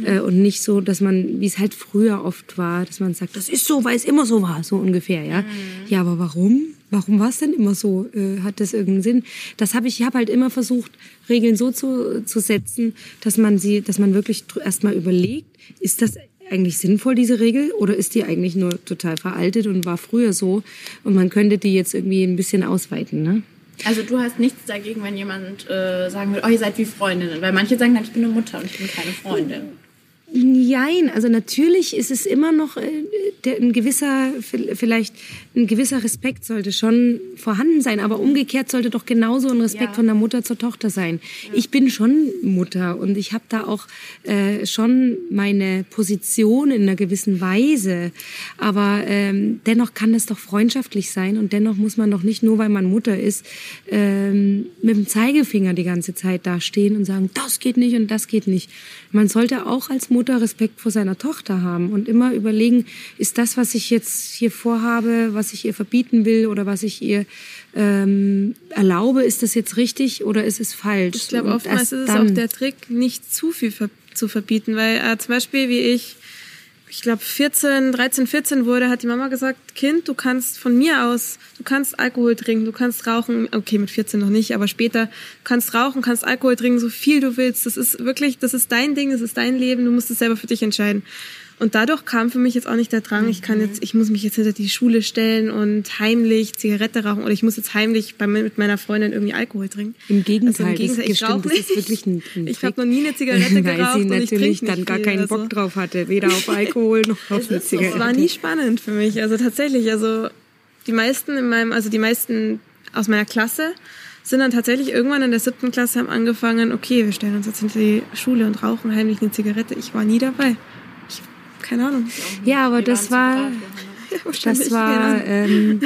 Äh, und nicht so, dass man, wie es halt früher oft war, dass man sagt, das ist so, weil es immer so war, so ungefähr. Ja, ja aber warum? Warum war es denn immer so? Äh, hat das irgendeinen Sinn? Das habe ich, ich habe halt immer versucht, Regeln so zu, zu setzen, dass man sie, dass man wirklich erstmal überlegt, ist das eigentlich sinnvoll, diese Regel? Oder ist die eigentlich nur total veraltet und war früher so? Und man könnte die jetzt irgendwie ein bisschen ausweiten, ne? Also du hast nichts dagegen, wenn jemand äh, sagen will, oh, ihr seid wie Freundinnen. Weil manche sagen dann, ich bin eine Mutter und ich bin keine Freundin. Jein, also natürlich ist es immer noch äh, ein gewisser, vielleicht ein gewisser Respekt sollte schon vorhanden sein, aber umgekehrt sollte doch genauso ein Respekt Ja. von der Mutter zur Tochter sein. Ich bin schon Mutter und ich habe da auch äh, schon meine Position in einer gewissen Weise, aber ähm, dennoch kann es doch freundschaftlich sein und dennoch muss man doch nicht nur, weil man Mutter ist, ähm, mit dem Zeigefinger die ganze Zeit dastehen und sagen, das geht nicht und das geht nicht. Man sollte auch als Mutter Respekt vor seiner Tochter haben und immer überlegen, ist das, was ich jetzt hier vorhabe, was ich ihr verbieten will oder was ich ihr ähm, erlaube, ist das jetzt richtig oder ist es falsch? Ich glaube, oftmals ist es auch der Trick, nicht zu viel ver zu verbieten, weil äh, zum Beispiel wie ich, ich glaube 14, 13, 14 wurde, hat die Mama gesagt, Kind, du kannst von mir aus, du kannst Alkohol trinken, du kannst rauchen, okay, mit 14 noch nicht, aber später, kannst rauchen, kannst Alkohol trinken, so viel du willst. Das ist wirklich, das ist dein Ding, das ist dein Leben, du musst es selber für dich entscheiden. Und dadurch kam für mich jetzt auch nicht der Drang, ich kann jetzt, ich muss mich jetzt hinter die Schule stellen und heimlich Zigarette rauchen oder ich muss jetzt heimlich bei, mit meiner Freundin irgendwie Alkohol trinken. Im Gegenteil, Also im Gegenteil, das, ich rauche das nicht. ein, ein Ich habe noch nie eine Zigarette weil geraucht sie und ich natürlich dann gar keinen also. Bock drauf hatte, weder auf Alkohol noch auf eine Es war Zigarette. nie spannend für mich. Also tatsächlich, also die meisten in meinem, also die meisten aus meiner Klasse sind dann tatsächlich irgendwann in der siebten Klasse haben angefangen, okay, wir stellen uns jetzt hinter die Schule und rauchen heimlich eine Zigarette. Ich war nie dabei. Keine Ahnung. Ja, aber das war, das war, ähm,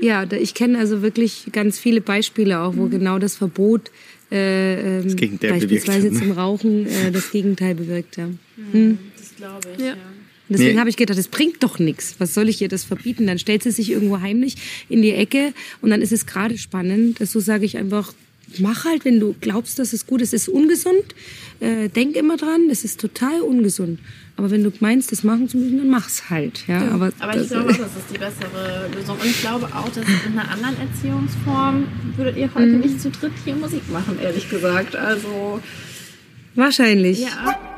ja, ich kenne also wirklich ganz viele Beispiele auch, wo genau das Verbot äh, ähm, bewirkt beispielsweise hat, ne? zum Rauchen äh, das Gegenteil bewirkt. Ja. Das glaube ich, Ja. ja. Deswegen Nee. habe ich gedacht, das bringt doch nichts. Was soll ich ihr das verbieten? Dann stellt sie sich irgendwo heimlich in die Ecke und dann ist es gerade spannend. So sage ich einfach, mach halt, wenn du glaubst, dass es gut ist. Es ist ungesund. Äh, denk immer dran, das ist total ungesund. Aber wenn du meinst, das machen zu müssen, dann mach's halt. Ja, aber, Aber das, ich glaube auch, das ist die bessere Lösung. Und ich glaube auch, dass in einer anderen Erziehungsform würdet ihr heute nicht zu dritt hier Musik machen, ehrlich gesagt. Also, wahrscheinlich. ja.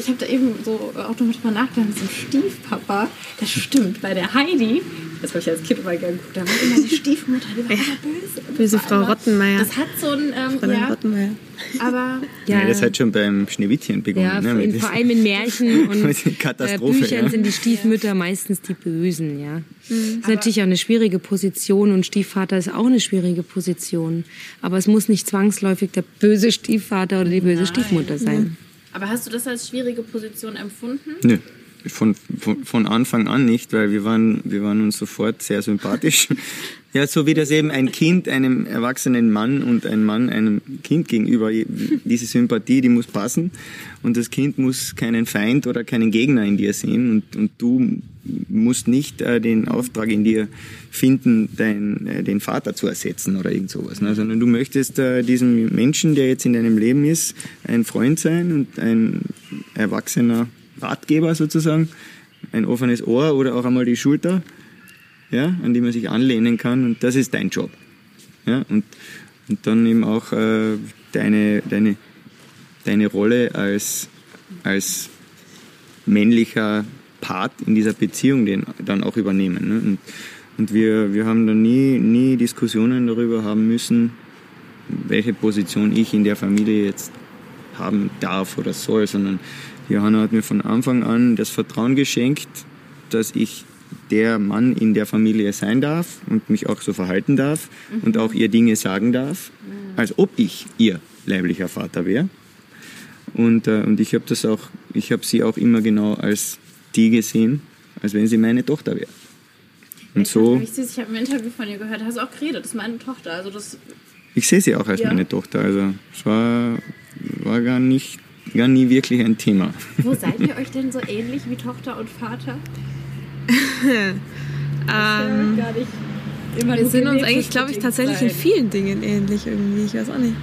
Ich habe da eben so auch noch drüber nachgedacht, so ein Stiefpapa, das stimmt, bei der Heidi, das habe ich als Kind immer gerne geguckt, da war immer die Stiefmutter, die war immer böse. Böse Frau immer- Rottenmeier. Das hat so ein, ähm, Fräulein ja, Rottenmeier. aber Ja. das hat schon beim Schneewittchen begonnen. Ja, ne, in, mit vor allem in Märchen und Mit äh, Katastrophe, Büchern ja. sind die Stiefmütter meistens die Bösen, ja. Das ist natürlich auch eine schwierige Position und Stiefvater ist auch eine schwierige Position. Aber es muss nicht zwangsläufig der böse Stiefvater oder die böse Stiefmutter sein. Aber hast du das als schwierige Position empfunden? Nö, von, von, von Anfang an nicht, weil wir waren, wir waren uns sofort sehr sympathisch. Ja, so wie das eben ein Kind einem erwachsenen Mann und ein Mann einem Kind gegenüber, diese Sympathie, die muss passen. Und das Kind muss keinen Feind oder keinen Gegner in dir sehen. Und, und du musst nicht äh, den Auftrag in dir finden, dein, äh, den Vater zu ersetzen oder irgend sowas. Ne? Sondern du möchtest äh, diesem Menschen, der jetzt in deinem Leben ist, ein Freund sein und ein erwachsener Ratgeber sozusagen, ein offenes Ohr oder auch einmal die Schulter, ja, an die man sich anlehnen kann und das ist dein Job. Ja, und, und dann eben auch äh, deine, deine, deine Rolle als, als männlicher Part in dieser Beziehung den dann auch übernehmen. Ne? Und, und wir, wir haben dann nie, nie Diskussionen darüber haben müssen, welche Position ich in der Familie jetzt haben darf oder soll, sondern Johanna hat mir von Anfang an das Vertrauen geschenkt, dass ich der Mann in der Familie sein darf und mich auch so verhalten darf und auch ihr Dinge sagen darf, als ob ich ihr leiblicher Vater wäre. Und, äh, und ich habe das auch, ich habe sie auch immer genau als die gesehen, als wenn sie meine Tochter wäre. Und so, Ich, süß, ich habe ein Interview von ihr gehört, da hast du auch geredet, das ist meine Tochter. Also das, ich sehe sie auch als Ja. meine Tochter. Also es war, war gar nicht, gar nie wirklich ein Thema. wo seid ihr euch denn so ähnlich wie Tochter und Vater? Ähm, Gar nicht immer wir sind uns eigentlich, glaube ich, tatsächlich in sein. vielen Dingen ähnlich irgendwie. Ich weiß auch nicht.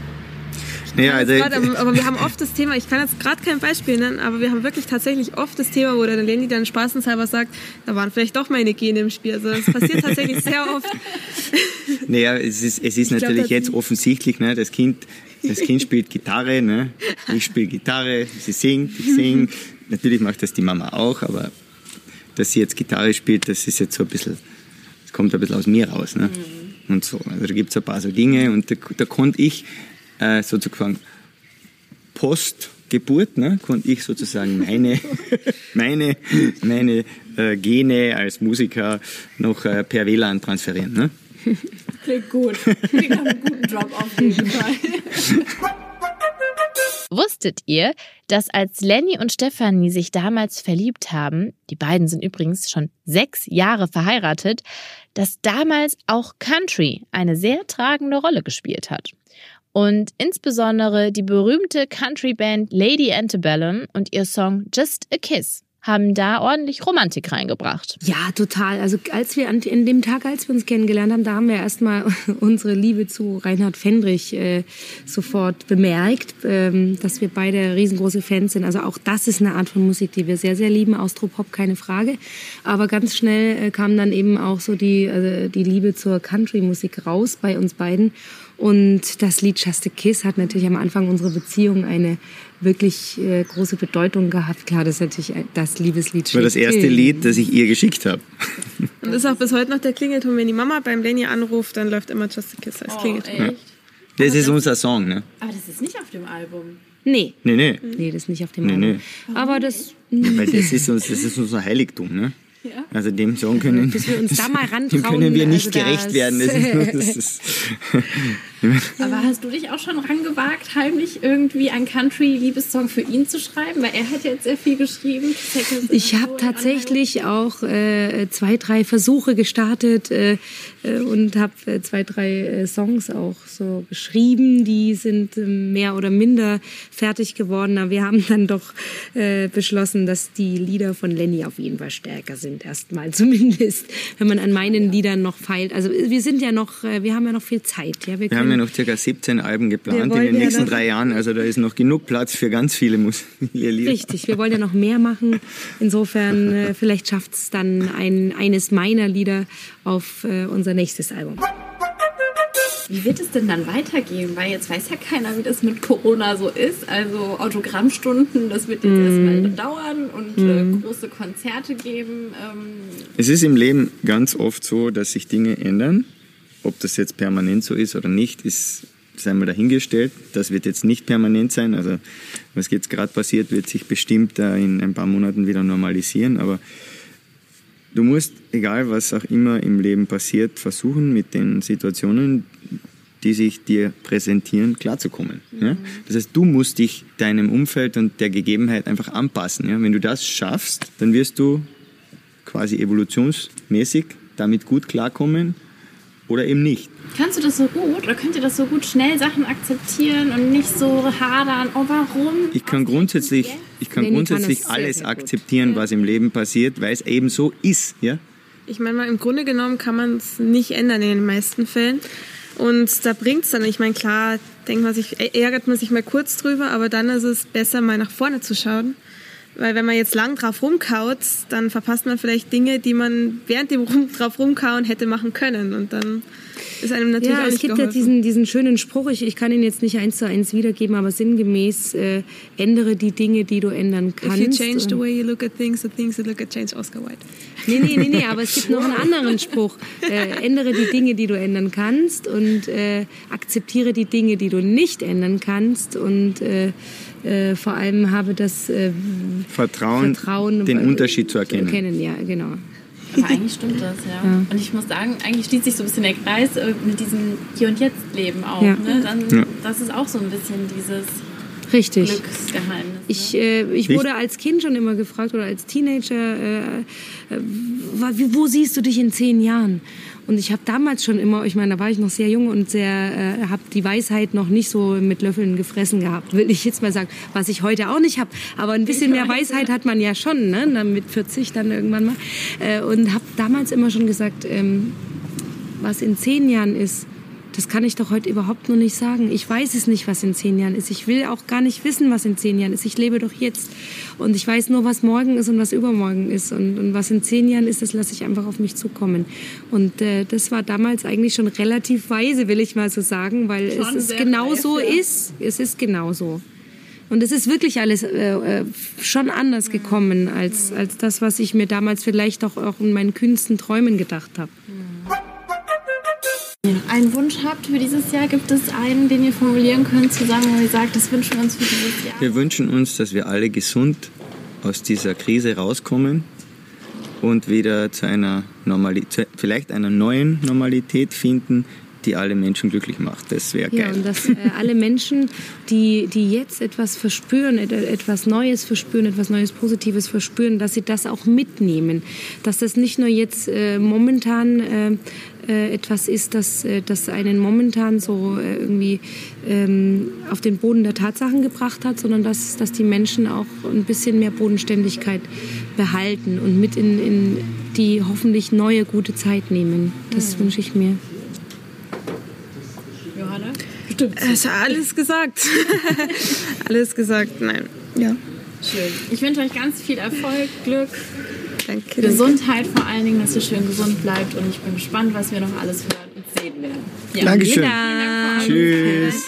Naja, also, Grad, aber aber wir haben oft das Thema, ich kann jetzt gerade kein Beispiel nennen, aber wir haben wirklich tatsächlich oft das Thema, wo der Lenny dann spaßenshalber sagt, da waren vielleicht doch meine Gene im Spiel. Also das passiert tatsächlich sehr oft. Naja, es ist, es ist glaub, natürlich das- jetzt offensichtlich, ne, das Kind, das Kind spielt Gitarre, ne, ich spiele Gitarre, sie singt, ich sing. Natürlich macht das die Mama auch, aber dass sie jetzt Gitarre spielt, das ist jetzt so ein bisschen, das kommt ein bisschen aus mir raus, ne, und so. Also da gibt's ein paar so Dinge und da, da konnte ich äh, sozusagen Postgeburt, ne, konnte ich sozusagen meine, meine, meine äh, Gene als Musiker noch äh, per WLAN transferieren, ne. Klingt gut. Klingt nach einem guten Job auf jeden Fall. Wusstet ihr, dass als Lenny und Stefanie sich damals verliebt haben, die beiden sind übrigens schon sechs Jahre verheiratet, dass damals auch Country eine sehr tragende Rolle gespielt hat? Und insbesondere die berühmte Country-Band Lady Antebellum und ihr Song Just a Kiss haben da ordentlich Romantik reingebracht. Ja, total. Also als wir an, in dem Tag, als wir uns kennengelernt haben, da haben wir erstmal unsere Liebe zu Reinhard Fendrich äh, sofort bemerkt, ähm, dass wir beide riesengroße Fans sind. Also auch das ist eine Art von Musik, die wir sehr, sehr lieben. Austropop, keine Frage. Aber ganz schnell äh, kam dann eben auch so die, also die Liebe zur Country-Musik raus bei uns beiden. Und das Lied Just a Kiss hat natürlich am Anfang unserer Beziehung eine wirklich äh, große Bedeutung gehabt. Klar, das ist natürlich das Liebeslied. Das war das erste. Lied, das ich ihr geschickt habe. Und das ist auch bis heute noch der Klingelton, wenn die Mama beim Lenny anruft, dann läuft immer Just a Kiss als Oh, Klingelton. echt? Das ist unser Song, ne? Aber das ist nicht auf dem Album. Nee, Nee, nee. nee, das ist nicht auf dem Nee, Album. nee. Aber das, Weil das ist, uns, das ist unser Heiligtum, ne? Ja. Also dem Song können, bis wir uns da mal dem können wir nicht also gerecht werden. Das ist, das ist, Aber hast du dich auch schon rangewagt, heimlich irgendwie einen Country-Liebessong für ihn zu schreiben? Weil er hat jetzt sehr viel geschrieben. Ich habe tatsächlich auch äh, zwei, drei Versuche gestartet äh, äh, und habe äh, zwei, drei äh, Songs auch so geschrieben. Die sind äh, mehr oder minder fertig geworden. Aber wir haben dann doch äh, beschlossen, dass die Lieder von Lenny auf jeden Fall stärker sind. Erstmal zumindest, wenn man an meinen Liedern noch feilt. Also wir sind ja noch, wir haben ja noch viel Zeit. Ja, wir haben ja noch circa 17 Alben geplant in den ja nächsten drei Jahren. Also da ist noch genug Platz für ganz viele Mus- viele Lieder. Richtig, wir wollen ja noch mehr machen. Insofern, äh, vielleicht schafft es dann ein, eines meiner Lieder auf äh, unser nächstes Album. Wie wird es denn dann weitergehen? Weil jetzt weiß ja keiner, wie das mit Corona so ist. Also Autogrammstunden, das wird jetzt erstmal dauern und äh, große Konzerte geben. Ähm, Es ist im Leben ganz oft so, dass sich Dinge ändern. Ob das jetzt permanent so ist oder nicht, ist sei dahingestellt. Das wird jetzt nicht permanent sein. Also was jetzt gerade passiert, wird sich bestimmt äh, in ein paar Monaten wieder normalisieren. Aber du musst, egal was auch immer im Leben passiert, versuchen mit den Situationen, die sich dir präsentieren, klarzukommen. Ja? Das heißt, du musst dich deinem Umfeld und der Gegebenheit einfach anpassen. Ja? Wenn du das schaffst, dann wirst du quasi evolutionsmäßig damit gut klarkommen oder eben nicht. kannst du das so gut oder könnt ihr das so gut schnell Sachen akzeptieren und nicht so hadern? Oh, warum? Ich kann grundsätzlich, ich kann kann grundsätzlich sehr, alles gut. akzeptieren, was im Leben passiert, weil es eben so ist. Ja? Ich meine mal, im Grunde genommen kann man es nicht ändern in den meisten Fällen. Und da bringt's dann, ich meine, klar, denkt man sich, ärgert man sich mal kurz drüber, aber dann ist es besser, mal nach vorne zu schauen. Weil wenn man jetzt lang drauf rumkaut, dann verpasst man vielleicht Dinge, die man während dem drauf rumkauen hätte machen können. Und dann ist einem natürlich Ja, auch es nicht gibt ja geholfen. diesen, diesen schönen Spruch, ich, ich kann ihn jetzt nicht eins zu eins wiedergeben, aber sinngemäß, äh, ändere die Dinge, die du ändern kannst. If you change the way you look at things, the things you look at change Oscar Wilde. Nee, nee, nee, nee, aber es gibt noch einen anderen Spruch. Äh, ändere die Dinge, die du ändern kannst und äh, akzeptiere die Dinge, die du nicht ändern kannst und äh, äh, vor allem habe das äh, Vertrauen, Vertrauen, den äh, Unterschied zu erkennen. erkennen. Ja, genau. Aber eigentlich stimmt das, ja. Und ich muss sagen, eigentlich schließt sich so ein bisschen der Kreis äh, mit diesem Hier und Jetzt Leben auch. Ja. Ne? Dann, Ja. Das ist auch so ein bisschen dieses Richtig. Glücksgeheimnis. Ich, äh, ich wurde als Kind schon immer gefragt oder als Teenager, äh, äh, wo siehst du dich in zehn Jahren? Und ich habe damals schon immer, ich meine, da war ich noch sehr jung und sehr, äh, habe die Weisheit noch nicht so mit Löffeln gefressen gehabt, will ich jetzt mal sagen, was ich heute auch nicht habe. Aber ein bisschen mehr Weisheit hat man ja schon, ne? Dann mit 40 dann irgendwann mal. Äh, und habe damals immer schon gesagt, ähm, was in zehn Jahren ist, das kann ich doch heute überhaupt noch nicht sagen. Ich weiß es nicht, was in zehn Jahren ist. Ich will auch gar nicht wissen, was in zehn Jahren ist. Ich lebe doch jetzt. Und ich weiß nur, was morgen ist und was übermorgen ist. Und, und was in zehn Jahren ist, das lasse ich einfach auf mich zukommen. Und äh, das war damals eigentlich schon relativ weise, will ich mal so sagen, weil es ist genau reif, so ja. ist. Es ist genau so. Und es ist wirklich alles äh, äh, schon anders gekommen als, als das, was ich mir damals vielleicht auch, auch in meinen kühnsten Träumen gedacht habe. Ihr einen Wunsch habt für dieses Jahr, gibt es einen, den ihr formulieren könnt, zusammen, wo ihr sagt, das wünschen wir uns für dieses Jahr? Wir wünschen uns, dass wir alle gesund aus dieser Krise rauskommen und wieder zu einer Normalität, vielleicht einer neuen Normalität finden, die alle Menschen glücklich macht. Das wäre Ja, geil. und dass äh, alle Menschen, die, die jetzt etwas verspüren, et- etwas Neues verspüren, etwas Neues Positives verspüren, dass sie das auch mitnehmen. Dass das nicht nur jetzt äh, momentan äh, äh, etwas ist, das, äh, das einen momentan so äh, irgendwie ähm, auf den Boden der Tatsachen gebracht hat, sondern dass, dass die Menschen auch ein bisschen mehr Bodenständigkeit behalten und mit in, in die hoffentlich neue gute Zeit nehmen. Das wünsche ich mir. Johanna? Es hat alles gesagt. alles gesagt, nein. Ja, Schön. Ich wünsche euch ganz viel Erfolg, Glück, danke. danke. Gesundheit vor allen Dingen, dass ihr schön gesund bleibt. Und ich bin gespannt, was wir noch alles hören und sehen werden. Ja. Dankeschön. Vielen Dank. Tschüss.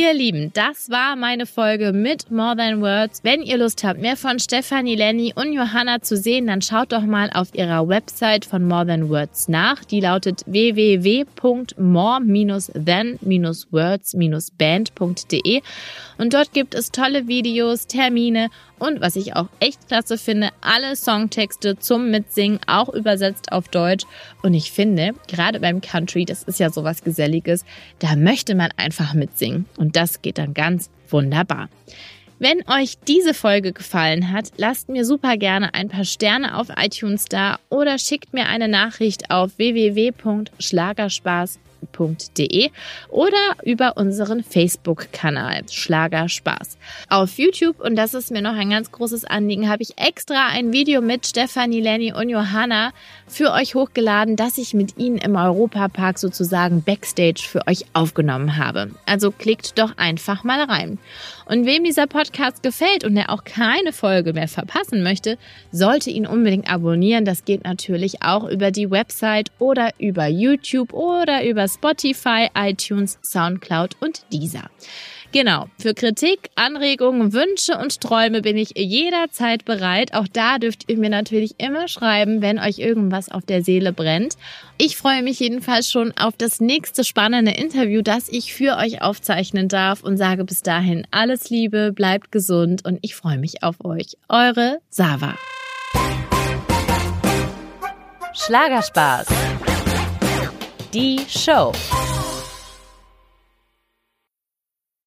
Ihr Lieben, das war meine Folge mit More Than Words. Wenn ihr Lust habt, mehr von Stefanie Lenny und Johanna zu sehen, dann schaut doch mal auf ihrer Website von More Than Words nach. Die lautet www.more-than-words-band.de und dort gibt es tolle Videos, Termine und was ich auch echt klasse finde, alle Songtexte zum Mitsingen, auch übersetzt auf Deutsch. Und ich finde, gerade beim Country, das ist ja sowas Geselliges, da möchte man einfach mitsingen. Und das geht dann ganz wunderbar. Wenn euch diese Folge gefallen hat, lasst mir super gerne ein paar Sterne auf iTunes da oder schickt mir eine Nachricht auf www.schlagerspaß.de oder über unseren Facebook-Kanal Schlagerspaß. Auf YouTube, und das ist mir noch ein ganz großes Anliegen, habe ich extra ein Video mit Stefanie, Lenny und Johanna für euch hochgeladen, das ich mit ihnen im Europapark sozusagen Backstage für euch aufgenommen habe. Also klickt doch einfach mal rein. Und wem dieser Podcast gefällt und er auch keine Folge mehr verpassen möchte, sollte ihn unbedingt abonnieren. Das geht natürlich auch über die Website oder über YouTube oder über Spotify, iTunes, Soundcloud und Deezer. Genau, für Kritik, Anregungen, Wünsche und Träume bin ich jederzeit bereit. Auch da dürft ihr mir natürlich immer schreiben, wenn euch irgendwas auf der Seele brennt. Ich freue mich jedenfalls schon auf das nächste spannende Interview, das ich für euch aufzeichnen darf und sage bis dahin alles Liebe, bleibt gesund und ich freue mich auf euch. Eure Sava. Schlagerspaß. Die Show.